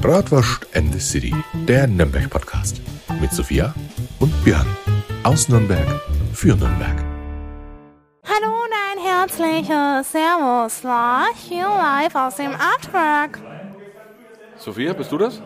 Bratwurst and the City, der Nürnberg-Podcast. Mit Sophia und Björn. Aus Nürnberg für Nürnberg. Hallo und ein herzliches Servus, war hier live aus dem Artwork. Sophia, bist du das?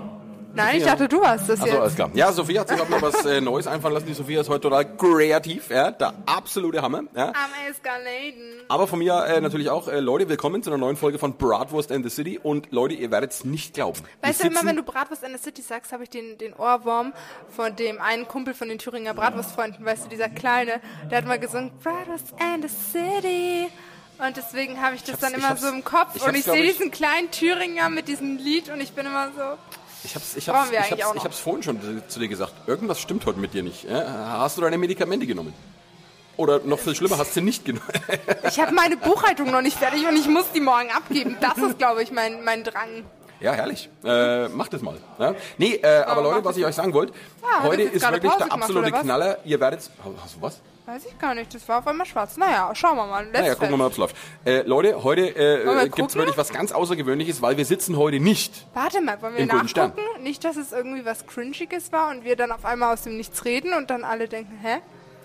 Nein, ich dachte, du warst das Achso, jetzt. alles klar. Ja, Sophia hat sich gerade noch was äh, Neues einfallen lassen. Die Sophia ist heute total kreativ, ja, der absolute Hammer. Ja. Am Eskaladen. Aber von mir äh, natürlich auch, äh, Leute, willkommen zu einer neuen Folge von Bratwurst and the City. Und Leute, ihr werdet es nicht glauben. Weißt du, immer wenn du Bratwurst in the City sagst, habe ich den, den Ohrwurm von dem einen Kumpel von den Thüringer Bratwurstfreunden, weißt du, dieser Kleine, der hat mal gesungen, Bratwurst and the City. Und deswegen habe ich das hab's- dann ich immer so im Kopf ich und ich sehe ich- diesen kleinen Thüringer mit diesem Lied und ich bin immer so, Ich hab's, ich hab's, ich hab's, ich hab's vorhin schon zu- dir gesagt. Irgendwas stimmt heute mit dir nicht. Ja? Hast du deine Medikamente genommen? Oder noch viel schlimmer, hast du nicht genommen? ich habe meine Buchhaltung noch nicht fertig und ich muss die morgen abgeben. Das ist, glaube ich, mein, mein Drang. Ja, herrlich. Äh, macht es mal. Ja? Nee, äh, aber macht Leute, was ich euch sagen wollte, Ah, hat heute ist wirklich der absolute? Knaller. Ihr werdet... Hast du was? Weiß ich gar nicht, das war auf einmal schwarz. Naja, schauen wir mal. Let's Naja, gucken wir mal, ob es läuft. Äh, Leute, heute äh, äh, gibt es wirklich was ganz Außergewöhnliches, weil wir sitzen heute nicht. Warte mal, wollen wir nachgucken? Nicht, dass es irgendwie was Cringiges war und wir dann auf einmal aus dem Nichts reden und dann alle denken, hä?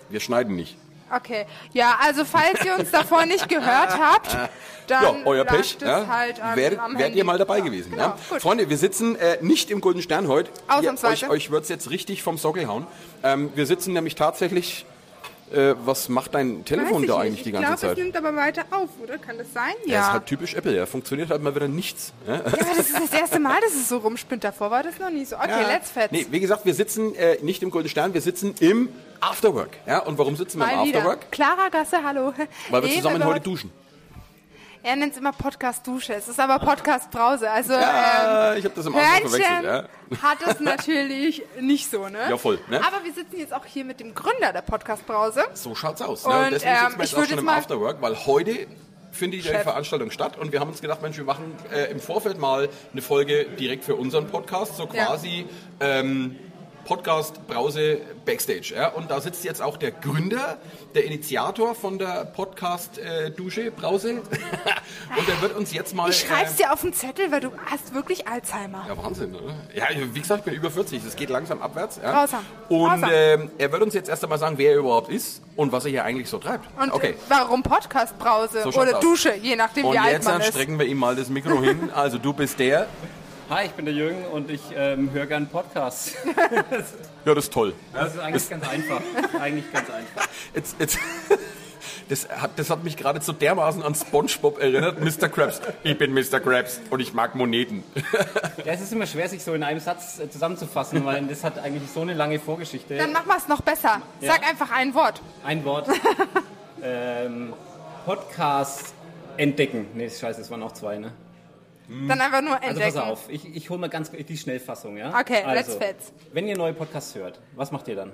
Wir schneiden nicht. Okay. Ja, also falls ihr uns davor nicht gehört habt, dann Ja, euer Pech. das Ja. halt an, am wärt Handy. ihr mal dabei Ja, gewesen. Genau, ja? Freunde, wir sitzen äh, nicht im Golden Stern heute. Ihr, Ausnahmsweise. euch euch wird es jetzt richtig vom Sockel hauen. Ähm, wir sitzen nämlich tatsächlich... Äh, was macht dein Telefon ich da nicht. eigentlich die ich ganze glaub, Zeit? es nimmt aber weiter auf, oder? Kann das sein? Ja, Ja. ist halt typisch Apple. Ja. Funktioniert halt mal wieder nichts. Ja? ja, aber das ist das erste Mal, dass es so rumspinnt. Davor war das noch nie so. Okay, Ja. let's fetz. Nee, wie gesagt, wir sitzen äh, nicht im Golden Stern, wir sitzen im Afterwork. Ja? Und warum sitzen wir im Mal wieder. Afterwork? Clara Gasse, hallo. Weil wir Nee, zusammen heute duschen. Er nennt es immer Podcast Dusche. Es ist aber Podcast Brause. Also Ja, ähm, ich habe das im Anfang verwechselt. Ja. hat es natürlich nicht so, ne? Ja, voll, ne? Aber wir sitzen jetzt auch hier mit dem Gründer der Podcast Brause. So schaut's aus. Und, ne? Deswegen ähm, sitzen wir jetzt auch schon im Afterwork, weil heute findet die. Veranstaltung statt und wir haben uns gedacht, Mensch, wir machen äh, im Vorfeld mal eine Folge direkt für unseren Podcast, so Ja. quasi ähm, Podcast Brause Backstage. Ja? Und da sitzt jetzt auch der Gründer, der Initiator von der Podcast äh, Dusche Brause und der wird uns jetzt mal... Ich schreib's äh, dir auf den Zettel, weil du hast wirklich Alzheimer. Ja, Wahnsinn, oder? Ja, wie gesagt, ich bin über 40, es geht langsam abwärts. Ja. Grausam. Und Grausam. ähm, er wird uns jetzt erst einmal sagen, wer er überhaupt ist und was er hier eigentlich so treibt. Und okay. warum Podcast Brause So oder aus. Dusche, je nachdem Und wie alt jetzt man ist. strecken wir ihm mal das Mikro hin. Also du bist der. Hi, ich bin der Jürgen und ich ähm, höre gern Podcasts. Ja, das ist toll. Das ist eigentlich ganz einfach. Eigentlich ganz einfach. Jetzt, jetzt, das, hat, das hat mich gerade so dermaßen an Spongebob erinnert. Mr. Krabs. Ich bin Mr. Krabs und ich mag Moneten. Ja, es ist immer schwer, sich so in einem Satz äh, zusammenzufassen, weil das hat eigentlich so eine lange Vorgeschichte. Dann machen wir es noch besser. Ja. Sag einfach ein Wort. Ein Wort. ähm, Podcast entdecken. Nee, scheiße, es waren auch zwei, ne? Dann einfach nur Also entdecken. pass auf, ich, ich hole mal ganz kurz die Schnellfassung, ja? Okay, let's also, fetz. Wenn ihr neue Podcasts hört, was macht ihr dann?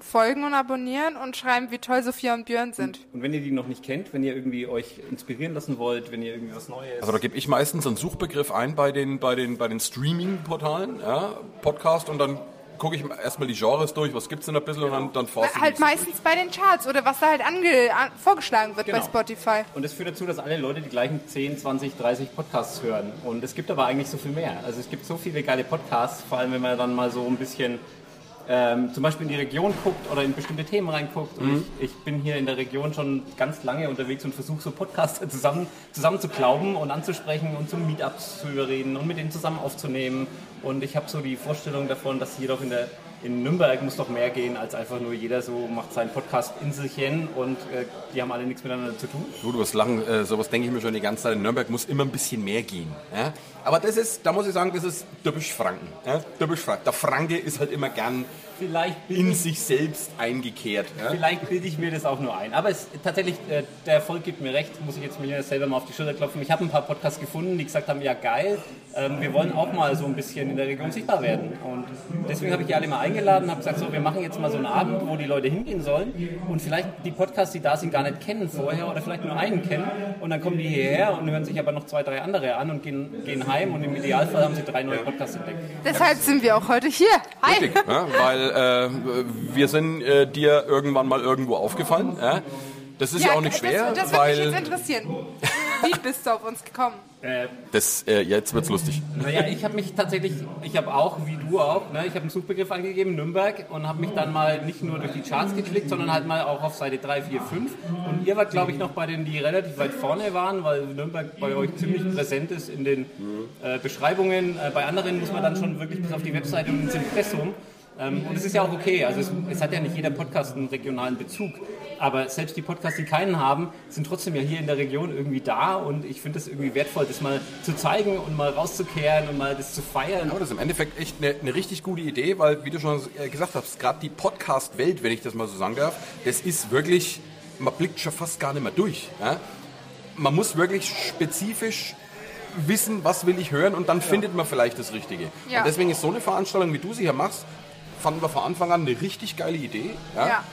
Folgen und abonnieren und schreiben, wie toll Sophia und Björn sind. Und wenn ihr die noch nicht kennt, wenn ihr irgendwie euch inspirieren lassen wollt, wenn ihr irgendwie was Neues... Also da gebe ich meistens einen Suchbegriff ein bei den, bei den, bei den Streaming-Portalen, ja, Podcast und dann gucke ich erstmal die Genres durch, was gibt's denn ein bisschen und dann, dann ich Halt meistens bei den Charts oder was da halt ange an vorgeschlagen wird bei Genau. Spotify. Und das führt dazu, dass alle Leute die gleichen 10, 20, 30 Podcasts hören. Und es gibt aber eigentlich so viel mehr. Also es gibt so viele geile Podcasts, vor allem wenn man dann mal so ein bisschen ähm, zum Beispiel in die Region guckt oder in bestimmte Themen reinguckt. Und Mhm. ich, ich bin hier in der Region schon ganz lange unterwegs und versuche so Podcasts zusammen, zusammen zu glauben und anzusprechen und zu Meetups zu überreden und mit denen zusammen aufzunehmen. Und ich habe so die Vorstellung davon, dass hier doch in der in Nürnberg muss doch mehr gehen, als einfach nur jeder so macht seinen Podcast Inselchen und äh, die haben alle nichts miteinander zu tun. Du, du wirst lachen, äh, sowas denke ich mir schon die ganze Zeit. In Nürnberg muss immer ein bisschen mehr gehen. Ja? Aber das ist, da muss ich sagen, das ist typisch Franken. Ja? Typisch Franken. Der Franke ist halt immer gern Vielleicht in sich selbst eingekehrt. Ja? vielleicht bilde ich mir das auch nur ein. Aber es, tatsächlich, äh, der Erfolg gibt mir recht, muss ich jetzt mir selber mal auf die Schulter klopfen. Ich habe ein paar Podcasts gefunden, die gesagt haben, ja geil, ähm, wir wollen auch mal so ein bisschen in der Region sichtbar werden. Und deswegen habe ich die alle mal eingeladen, habe gesagt, so, wir machen jetzt mal so einen Abend, wo die Leute hingehen sollen und vielleicht die Podcasts, die da sind, gar nicht kennen vorher oder vielleicht nur einen kennen. Und dann kommen die hierher und hören sich aber noch zwei, drei andere an und gehen, gehen heim und im Idealfall haben sie drei neue Podcasts entdeckt. Deshalb sind wir auch heute hier. Hi. Richtig, ja? weil äh, wir sind äh, dir irgendwann mal irgendwo aufgefallen. Ja? Das ist ja, auch nicht schwer, das, das würde mich weil jetzt interessieren. Wie bist du auf uns gekommen? Äh, Das, äh, jetzt wird's lustig. Naja, ich habe mich tatsächlich, ich habe auch, wie du auch, ne, ich habe einen Suchbegriff angegeben, Nürnberg, und habe mich dann mal nicht nur durch die Charts geklickt, sondern halt mal auch auf Seite 3, 4, 5. Und ihr wart, glaube ich, noch bei denen, die relativ weit vorne waren, weil Nürnberg bei euch ziemlich präsent ist in den äh, Beschreibungen. Äh, bei anderen muss man dann schon wirklich bis auf die Webseite und ins Impressum. Ähm, und es ist ja auch okay, also es, es hat ja nicht jeder Podcast einen regionalen Bezug, aber selbst die Podcasts, die keinen haben, sind trotzdem ja hier in der Region irgendwie da und ich finde es irgendwie wertvoll, das mal zu zeigen und mal rauszukehren und mal das zu feiern. Aber das ist im Endeffekt echt eine, eine richtig gute Idee, weil, wie du schon äh, gesagt hast, gerade die Podcast-Welt, wenn ich das mal so sagen darf, das ist wirklich, man blickt schon fast gar nicht mehr durch. Ja? Man muss wirklich spezifisch wissen, was will ich hören und dann findet man vielleicht das Richtige. Ja. Und deswegen ist so eine Veranstaltung, wie du sie hier machst, fanden wir von Anfang an eine richtig geile Idee. Ja? Ja.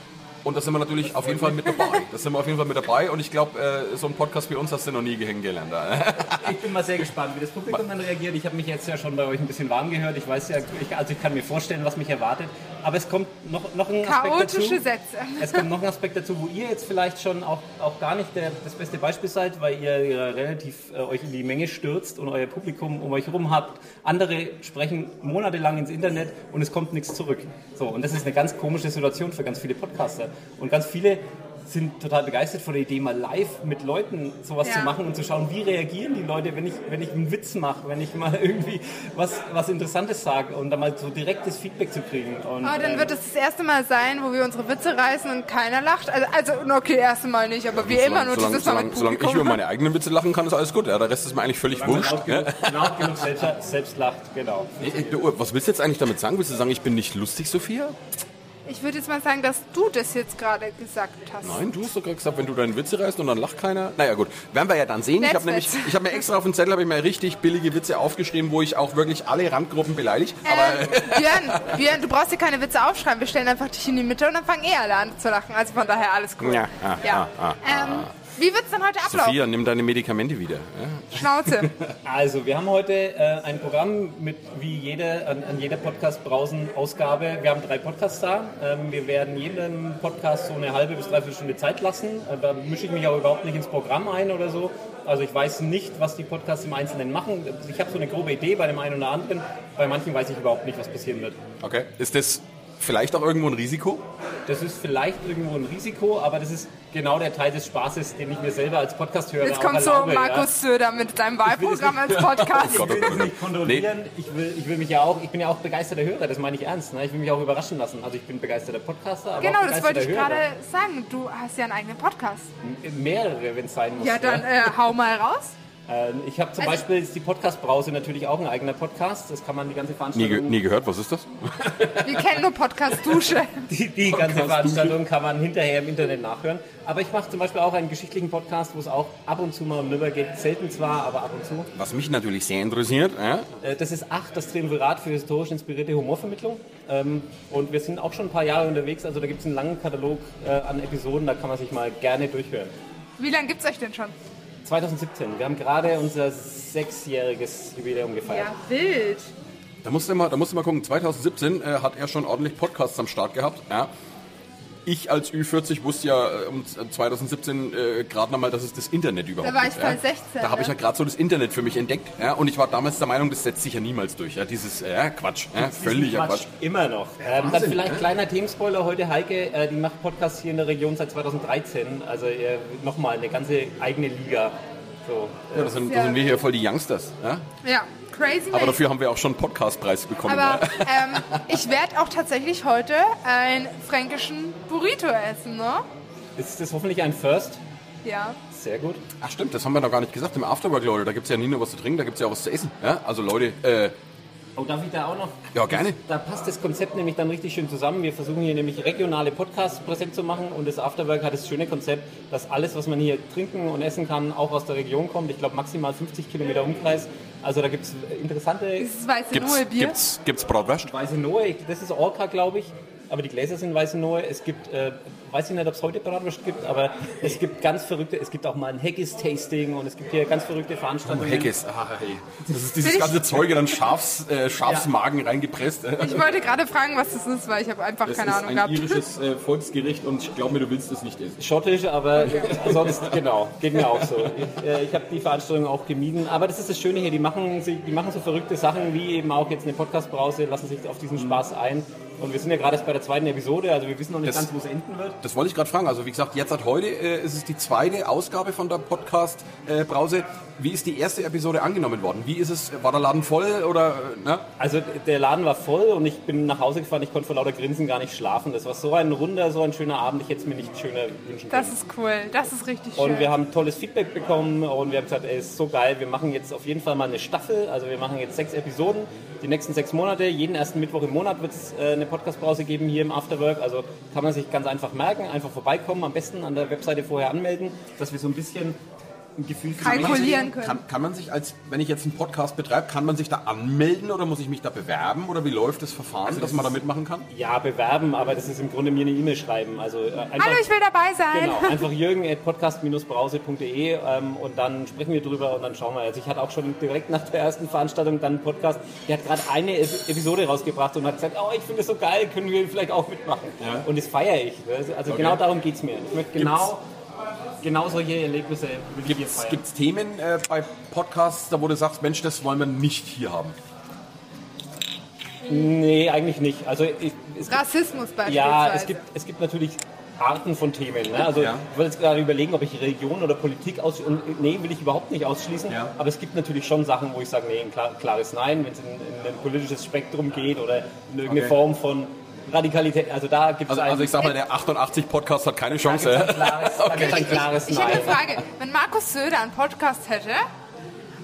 Und da sind wir natürlich auf jeden Fall mit dabei. Da sind wir auf jeden Fall mit dabei und ich glaube, äh, so ein Podcast wie uns hast du noch nie kennengelernt. Ich bin mal sehr gespannt, wie das Publikum dann reagiert. Ich habe mich jetzt ja schon bei euch ein bisschen warm gehört. Ich weiß ja, ich, also ich kann mir vorstellen, was mich erwartet. Aber es kommt noch, noch ein Aspekt Chaotische dazu. Sätze. Es kommt noch ein Aspekt dazu, wo ihr jetzt vielleicht schon auch, auch gar nicht der, das beste Beispiel seid, weil ihr, ihr relativ äh, euch in die Menge stürzt und euer Publikum um euch herum habt. Andere sprechen monatelang ins Internet und es kommt nichts zurück. So, und das ist eine ganz komische Situation für ganz viele Podcaster. Und ganz viele sind total begeistert von der Idee, mal live mit Leuten sowas Ja. zu machen und zu schauen, wie reagieren die Leute, wenn ich, wenn ich einen Witz mache, wenn ich mal irgendwie was, was Interessantes sage und dann mal so direktes Feedback zu kriegen. Und, Aber dann ähm, wird es das erste Mal sein, wo wir unsere Witze reißen und keiner lacht. Also, also okay, erste Mal nicht, aber wie immer nur solange, dieses Mal solange, mit solange ich über meine eigenen Witze lachen kann, ist alles gut. Ja, der Rest ist mir eigentlich völlig Solange wurscht. Ja. genug, laut genug selbst, selbst lacht, genau. Du, Was willst du jetzt eigentlich damit sagen? Willst du sagen, ich bin nicht lustig, Sophia? Ich würde jetzt mal sagen, dass du das jetzt gerade gesagt hast. Nein, du hast doch gerade gesagt, wenn du deine Witze reißt und dann lacht keiner. Naja gut, werden wir ja dann sehen. Ich habe nämlich, ich habe mir extra auf den Zettel habe ich mir richtig billige Witze aufgeschrieben, wo ich auch wirklich alle Randgruppen beleidige. Aber Ähm, Björn, Björn, du brauchst dir keine Witze aufschreiben. Wir stellen einfach dich in die Mitte und dann fangen eh alle an zu lachen. Also von daher alles cool. Ja, ah, ah, ah, ähm, wie wird's dann heute ablaufen? Sophia, nimm deine Medikamente wieder. Ja? Schnauze. Also, wir haben heute äh, ein Programm mit, wie jede, an, an jeder Podcast-Brausen-Ausgabe. Wir haben drei Podcasts da. Ähm, wir werden jedem Podcast so eine halbe bis dreiviertel Stunde Zeit lassen. Äh, da mische ich mich auch überhaupt nicht ins Programm ein oder so. Also, ich weiß nicht, was die Podcasts im Einzelnen machen. Ich habe so eine grobe Idee bei dem einen oder anderen. Bei manchen weiß ich überhaupt nicht, was passieren wird. Okay. Ist das vielleicht auch irgendwo ein Risiko? Das ist vielleicht irgendwo ein Risiko, aber das ist genau der Teil des Spaßes, den ich mir selber als Podcast-Hörer Jetzt auch kommt so erlaube, ja. Markus Söder mit seinem das Wahlprogramm als Podcast. Oh Ich will das oh nicht kontrollieren. Ich, will, ich will mich ja auch, ich bin ja auch begeisterter Hörer, das meine ich ernst. Ne? Ich will mich auch überraschen lassen. Also ich bin begeisterter Podcaster, aber Genau, auch das wollte ich begeisterter gerade Hörer. sagen. Du hast ja einen eigenen Podcast. Mehrere, wenn es sein muss. Ja, dann äh, hau mal raus. Äh, ich habe zum Also- Beispiel ist die Podcast-Brause natürlich auch ein eigener Podcast. Das kann man die ganze Nie, Veranstaltung... ge nie gehört, was ist das? Wir kennen nur Podcast Dusche. Die, die ganze Veranstaltung kann man hinterher im Internet nachhören. Aber ich mache zum Beispiel auch einen geschichtlichen Podcast, wo es auch ab und zu mal um Nürnberg geht. Selten zwar, aber ab und zu. Was mich natürlich sehr interessiert, ja? Äh, Das ist acht, das Triumvirat für historisch inspirierte Humorvermittlung. Ähm, Und wir sind auch schon ein paar Jahre unterwegs. Also da gibt es einen langen Katalog äh, an Episoden, da kann man sich mal gerne durchhören. Wie lange gibt's euch denn schon? 2017, wir haben gerade unser sechsjähriges Jubiläum gefeiert. Ja, wild. Da musst du mal, da musst du mal gucken, 2017 äh, hat er schon ordentlich Podcasts am Start gehabt. Ja. Ich als Ü40 wusste ja äh, um 2017 äh, gerade nochmal, dass es das Internet überhaupt Da war ich gibt. voll ja. 16, Da habe ich ne? ja gerade so das Internet für mich entdeckt. Ja. Und ich war damals der Meinung, das setzt sich ja niemals durch. Ja. Dieses äh, Quatsch, ja, völliger Quatsch. Immer noch. Ähm, dann vielleicht kleiner Themenspoiler heute. Heike, äh, die macht Podcasts hier in der Region seit 2013. Also äh, nochmal eine ganze eigene Liga. So, Ja, das sind, das sind wir hier voll die Youngsters. Ja. Ja, crazy. Aber dafür haben wir auch schon einen Podcastpreis bekommen. Aber ja. ähm, ich werde auch tatsächlich heute einen fränkischen Burrito essen, ne? ist das hoffentlich ein First? Ja. Sehr gut. Ach stimmt, das haben wir noch gar nicht gesagt. Im Afterwork, Leute, da gibt es ja nicht nur was zu trinken, da gibt es ja auch was zu essen. Ja. Also Leute, äh, Oh, darf ich da auch noch? Ja, gerne. Da passt das Konzept nämlich dann richtig schön zusammen. Wir versuchen hier nämlich regionale Podcasts präsent zu machen und das Afterwork hat das schöne Konzept, dass alles, was man hier trinken und essen kann, auch aus der Region kommt. Ich glaube maximal 50 Kilometer Umkreis. Also da gibt es interessante Dieses weiße gibt's, Nullbier. gibt's, gibt's Bratwurst? weiße Noe. Das ist Orca, glaube ich. Aber die Gläser sind weiße Noe. Es gibt äh, weiß ich nicht, ob es heute Bratwurst gibt, aber es gibt ganz verrückte, es gibt auch mal ein Haggis-Tasting und es gibt hier ganz verrückte Veranstaltungen. Haggis, ah, hey. Das ist dieses ganze Zeug einen Schafs, äh, Schafsmagen reingepresst. Ich wollte gerade fragen, was das ist, weil ich habe einfach Das keine ist Ahnung ein gehabt. irisches äh, Volksgericht und ich glaube mir, du willst es nicht essen. Schottisch, aber sonst, genau, geht mir auch so. Ich, äh, ich habe die Veranstaltung auch gemieden, aber das ist das Schöne hier, die machen, die machen so verrückte Sachen wie eben auch jetzt eine Podcast-Brause, lassen sich auf diesen Spaß ein. Und wir sind ja gerade erst bei der zweiten Episode, also wir wissen noch nicht Das- ganz, wo es enden wird. Das wollte ich gerade fragen. Also wie gesagt, jetzt seit heute äh, ist es die zweite Ausgabe von der Podcast äh, Brause. Wie ist die erste Episode angenommen worden? Wie ist es? War der Laden voll oder? Äh, ne? Also der Laden war voll und ich bin nach Hause gefahren, ich konnte vor lauter Grinsen gar nicht schlafen. Das war so ein runder, so ein schöner Abend, ich hätte es mir nicht schöner wünschen können. Das ist cool, das ist richtig schön. Und wir haben tolles Feedback bekommen und wir haben gesagt, ey, ist so geil, wir machen jetzt auf jeden Fall mal eine Staffel. Also wir machen jetzt sechs Episoden, die nächsten sechs Monate. Jeden ersten Mittwoch im Monat wird es äh, eine Podcast-Pause geben hier im Afterwork. Also kann man sich ganz einfach merken, einfach vorbeikommen, am besten an der Webseite vorher anmelden, dass wir so ein bisschen ein Gefühl für Kalkulieren können. Kann, kann man sich als, wenn ich jetzt einen Podcast betreibe, kann man sich da anmelden oder muss ich mich da bewerben oder wie läuft das Verfahren, dass man da mitmachen kann? ja, bewerben, aber das ist im Grunde mir eine E-Mail schreiben. Also äh, einfach, Hallo, ich will dabei sein. Genau, einfach jürgen at podcast-brause.de ähm, und dann sprechen wir drüber und dann schauen wir. Also ich hatte auch schon direkt nach der ersten Veranstaltung dann einen Podcast, der hat gerade eine Ep- Episode rausgebracht und hat gesagt, oh, ich finde das so geil, können wir vielleicht auch mitmachen. Und das feiere ich. Also also genau darum geht es mir. Ich möchte genau, genau solche Erlebnisse will ich hier Gibt feiern. es Themen äh, bei Podcasts, da wo du sagst, Mensch, das wollen wir nicht hier haben? Nee, eigentlich nicht. Also ich, es gibt Rassismus beispielsweise. Ja, es gibt, es gibt natürlich Arten von Themen. Ne? Also Ja. ich wollte jetzt gerade überlegen, ob ich Religion oder Politik aus und nee, will ich überhaupt nicht ausschließen. Ja. Aber es gibt natürlich schon Sachen, wo ich sage, nee, ein klar, klares Nein, wenn es in, in ein politisches Spektrum geht oder in irgendeine Okay. Form von Radikalität. Also da gibt es Also, also ich sag mal, der 88 Podcast hat keine ein, Chance. ein klares, da gibt's ein klares Ich habe Nein. eine Frage. Wenn Markus Söder einen Podcast hätte,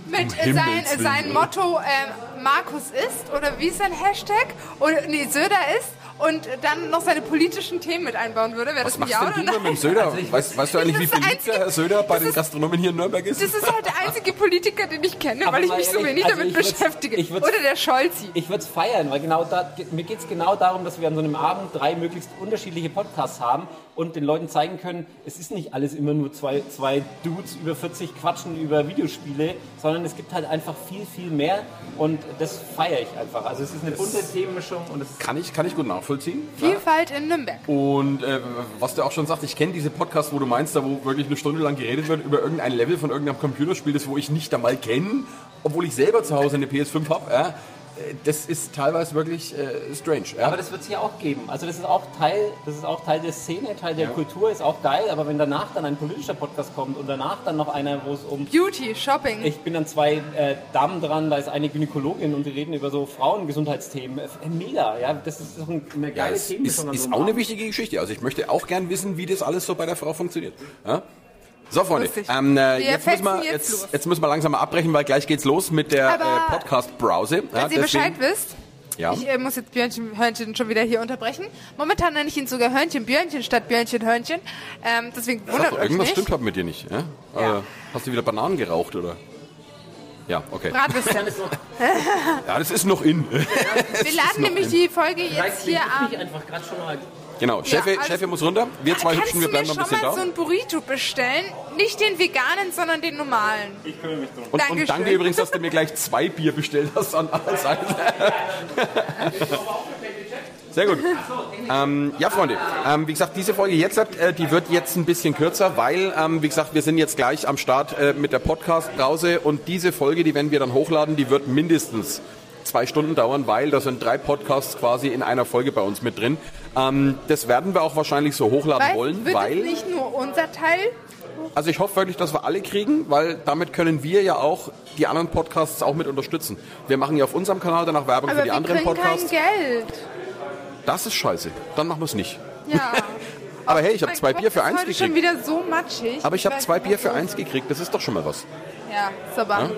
mit äh, Himmels sein, sein? Motto ähm, Markus ist, oder wie ist sein Hashtag? Oder, nee, Söder ist, und dann noch seine politischen Themen mit einbauen würde, wäre das machst Ja denn du mit dem Söder? weißt, weißt du eigentlich, wie beliebt einzige- der Herr Söder bei den ist- Gastronomen hier in Nürnberg ist? Das ist halt der einzige Politiker, den ich kenne, Aber weil ich mich so wenig also damit beschäftige. ich würd's- oder der Scholzi. Ich würde es feiern, weil genau da, mir geht es genau darum, dass wir an so einem Abend drei möglichst unterschiedliche Podcasts haben und den Leuten zeigen können, es ist nicht alles immer nur zwei, zwei Dudes über 40 quatschen über Videospiele, sondern es gibt halt einfach viel, viel mehr und das feiere ich einfach. Also es ist eine bunte Themenmischung und es Kann ich, kann ich gut nachvollziehen. Vielfalt in Nürnberg. Und äh, was du auch schon sagst, ich kenne diese Podcasts, wo du meinst, da wo wirklich eine Stunde lang geredet wird über irgendein Level von irgendeinem Computerspiel, das wo ich nicht einmal kenne, obwohl ich selber zu Hause eine PS5 habe. Ja, das ist teilweise wirklich äh, strange. Ja. Aber das wird es ja auch geben. Also das ist auch Teil, das ist auch Teil der Szene, Teil der Kultur, ist auch geil. Aber wenn danach dann ein politischer Podcast kommt und danach dann noch einer, wo es um Beauty, Shopping. Ich bin an zwei äh, Damen dran, da ist eine Gynäkologin und die reden über so Frauengesundheitsthemen. Äh, mega, ja, das ist doch ein- eine Ja, geile es ist, Themenmischung an ist so auch eine wichtige Geschichte. Also ich möchte auch gern wissen, wie das alles so bei der Frau funktioniert. Ja? So, Freunde, ähm, äh, jetzt, müssen wir, jetzt jetzt, jetzt müssen wir langsam mal abbrechen, weil gleich geht's los mit der äh, Podcast-Browse. Wenn ihr Bescheid wisst, Ja. ich äh, muss jetzt Björnchen Hörnchen schon wieder hier unterbrechen. Momentan nenne ich ihn sogar Hörnchen Björnchen statt Björnchen Hörnchen. Ähm, deswegen wundert doch, euch irgendwas nicht. stimmt halt mit dir nicht. Ja? Ja. Äh, hast du wieder Bananen geraucht, oder? Ja, okay. Bratwürste. Ja, das ist noch in. Wir laden nämlich die Folge jetzt Reicht hier am... mich einfach gerade schon mal. Genau, Chefe, also- Chefe muss runter. Wir zwei Kannst Hübschen, wir du bleiben noch ein schon bisschen mal da. so ein Burrito bestellen? Nicht den veganen, sondern den normalen. Ich kümmere mich drum. Und, und danke übrigens, dass du mir gleich zwei Bier bestellt hast an aller Seite. Sehr gut. Ähm, ja, Freunde, ähm, wie gesagt, diese Folge jetzt, äh, die wird jetzt ein bisschen kürzer, weil, ähm, wie gesagt, wir sind jetzt gleich am Start äh, mit der Podcast-Brause und diese Folge, die werden wir dann hochladen, die wird mindestens zwei Stunden dauern, weil da sind drei Podcasts quasi in einer Folge bei uns mit drin. Ähm, das werden wir auch wahrscheinlich so hochladen Weil, wollen, wird weil... es nicht nur unser Teil? Also ich hoffe wirklich, dass wir alle kriegen, weil damit können wir ja auch die anderen Podcasts auch mit unterstützen. Wir machen ja auf unserem Kanal danach Werbung Aber für die wir anderen Podcasts. kein Geld. Das ist scheiße. Dann machen wir es nicht. Ja. Aber hey, ich habe zwei Kopf Bier für ist eins heute schon gekriegt. wieder so matschig. Aber ich habe zwei Bier für eins ist. gekriegt. Das ist doch schon mal was. Ja, super.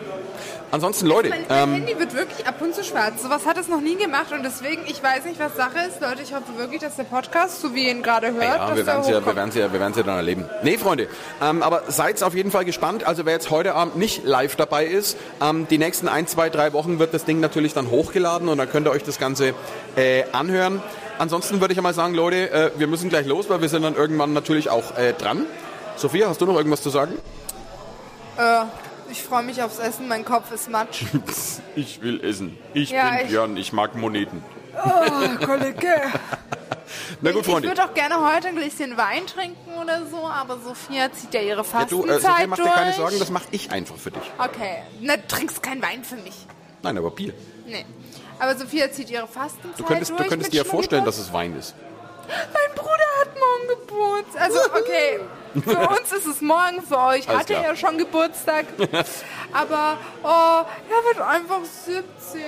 Ansonsten, Leute, Mein, mein ähm, Handy wird wirklich ab und zu schwarz. Sowas hat es noch nie gemacht und deswegen, ich weiß nicht, was Sache ist. Leute, ich hoffe wirklich, dass der Podcast, so wie ihr ihn gerade hört, ja, wir werden es ja, wir werden's ja, wir werden's ja dann erleben. Nee, Freunde, ähm, aber seid auf jeden Fall gespannt. Also wer jetzt heute Abend nicht live dabei ist, ähm, die nächsten ein, zwei, drei Wochen wird das Ding natürlich dann hochgeladen und dann könnt ihr euch das Ganze äh, anhören. ansonsten würde ich ja mal sagen, Leute, äh, wir müssen gleich los, weil wir sind dann irgendwann natürlich auch äh, dran. Sophia, hast du noch irgendwas zu sagen? Äh, ich freue mich aufs Essen, mein Kopf ist matsch. Ich will essen. Ich Ja, bin ich- Björn, ich mag Moneten. Oh, Kollege. Na gut, Ich Freunde. würde auch gerne heute ein Gläschen Wein trinken oder so, aber Sophia zieht ja ihre Ja, du, Fastenzeit äh, Sophia, mach dir keine Sorgen, das mache ich einfach für dich. okay, na, du trinkst keinen Wein für mich. Nein, aber Bier. Nee. Aber Sophia zieht ihre Fastenzeit Du könntest, durch. du könntest dir ja vorstellen, dass es Wein ist. Mein Bruder hat morgen Geburtstag. Also, okay, für uns ist es morgen, für euch Alles hat er klar. ja schon Geburtstag. Aber, oh, er wird einfach 17.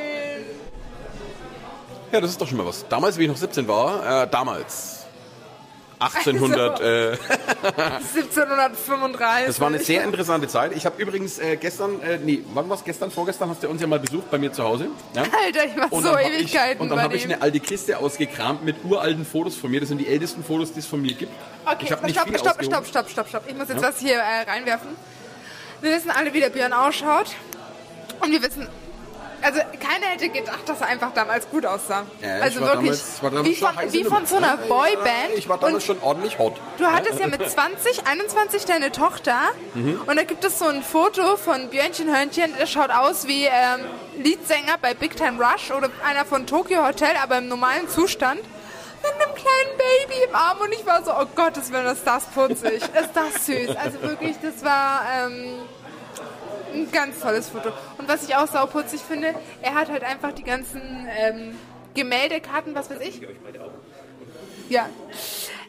Ja, das ist doch schon mal was. Damals, wie ich noch 17 war, äh, damals. 1800, äh, 1735. das war eine sehr interessante Zeit. Ich habe übrigens äh, gestern, äh, nee, wann war es gestern? Vorgestern hast du uns ja mal besucht bei mir zu Hause. Ja? Alter, ich war so hab ich, Ewigkeiten und dann habe ich eine alte Kiste ausgekramt mit uralten Fotos von mir. Das sind die ältesten Fotos, die es von mir gibt. Okay, ich stopp, stopp, ausgehoben. stopp, stopp, stopp, stopp. Ich muss jetzt Ja? was hier äh, reinwerfen. Wir wissen alle, wie der Björn ausschaut. Und wir wissen, also keiner hätte gedacht, dass er einfach damals gut aussah. Ja, also wirklich, damals- damals wie, von, wie von so einer Boyband. Ich war damals schon ordentlich hot. du hattest ja mit 20, 21 deine Tochter. Mhm. Und da gibt es so ein Foto von Björnchen Hörnchen, der schaut aus wie ähm, Leadsänger bei Big Time Rush oder einer von Tokyo Hotel, aber im normalen Zustand. Mit einem kleinen Baby im Arm und ich war so, oh Gott, das, das putzig. Ist das süß. Also wirklich, das war ähm, ein ganz tolles Foto. Und was ich auch sauputzig finde, er hat halt einfach die ganzen ähm, Gemäldekarten, was weiß ich. Ja.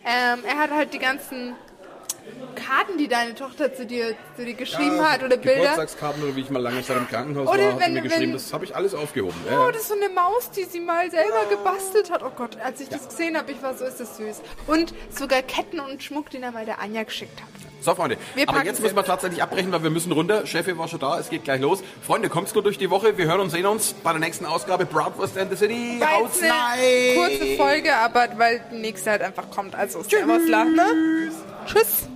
Ähm, er hat halt die ganzen Karten, die deine Tochter zu dir, zu dir geschrieben hat oder Bilder. Geburtstagskarten oder wie ich mal lange Zeit im Krankenhaus Oder war, hat wenn- mir geschrieben, wenn- das habe ich alles aufgehoben. Ja, Oh, ja. das ist so eine Maus, die sie mal selber gebastelt hat. Oh Gott, als ich das gesehen habe, ich war so, ist das süß. Und sogar Ketten und Schmuck, den er mal der Anja geschickt hat. So, Freunde. Wir Aber jetzt müssen wir tatsächlich abbrechen, weil wir müssen runter. Chefin war schon da, es geht gleich los. Freunde, kommt's gut durch die Woche. Wir hören und sehen uns bei der nächsten Ausgabe Bratwurst and the City. Haut's kurze Folge, aber weil die nächste halt einfach kommt. Also, Servus, ne? Tschüss.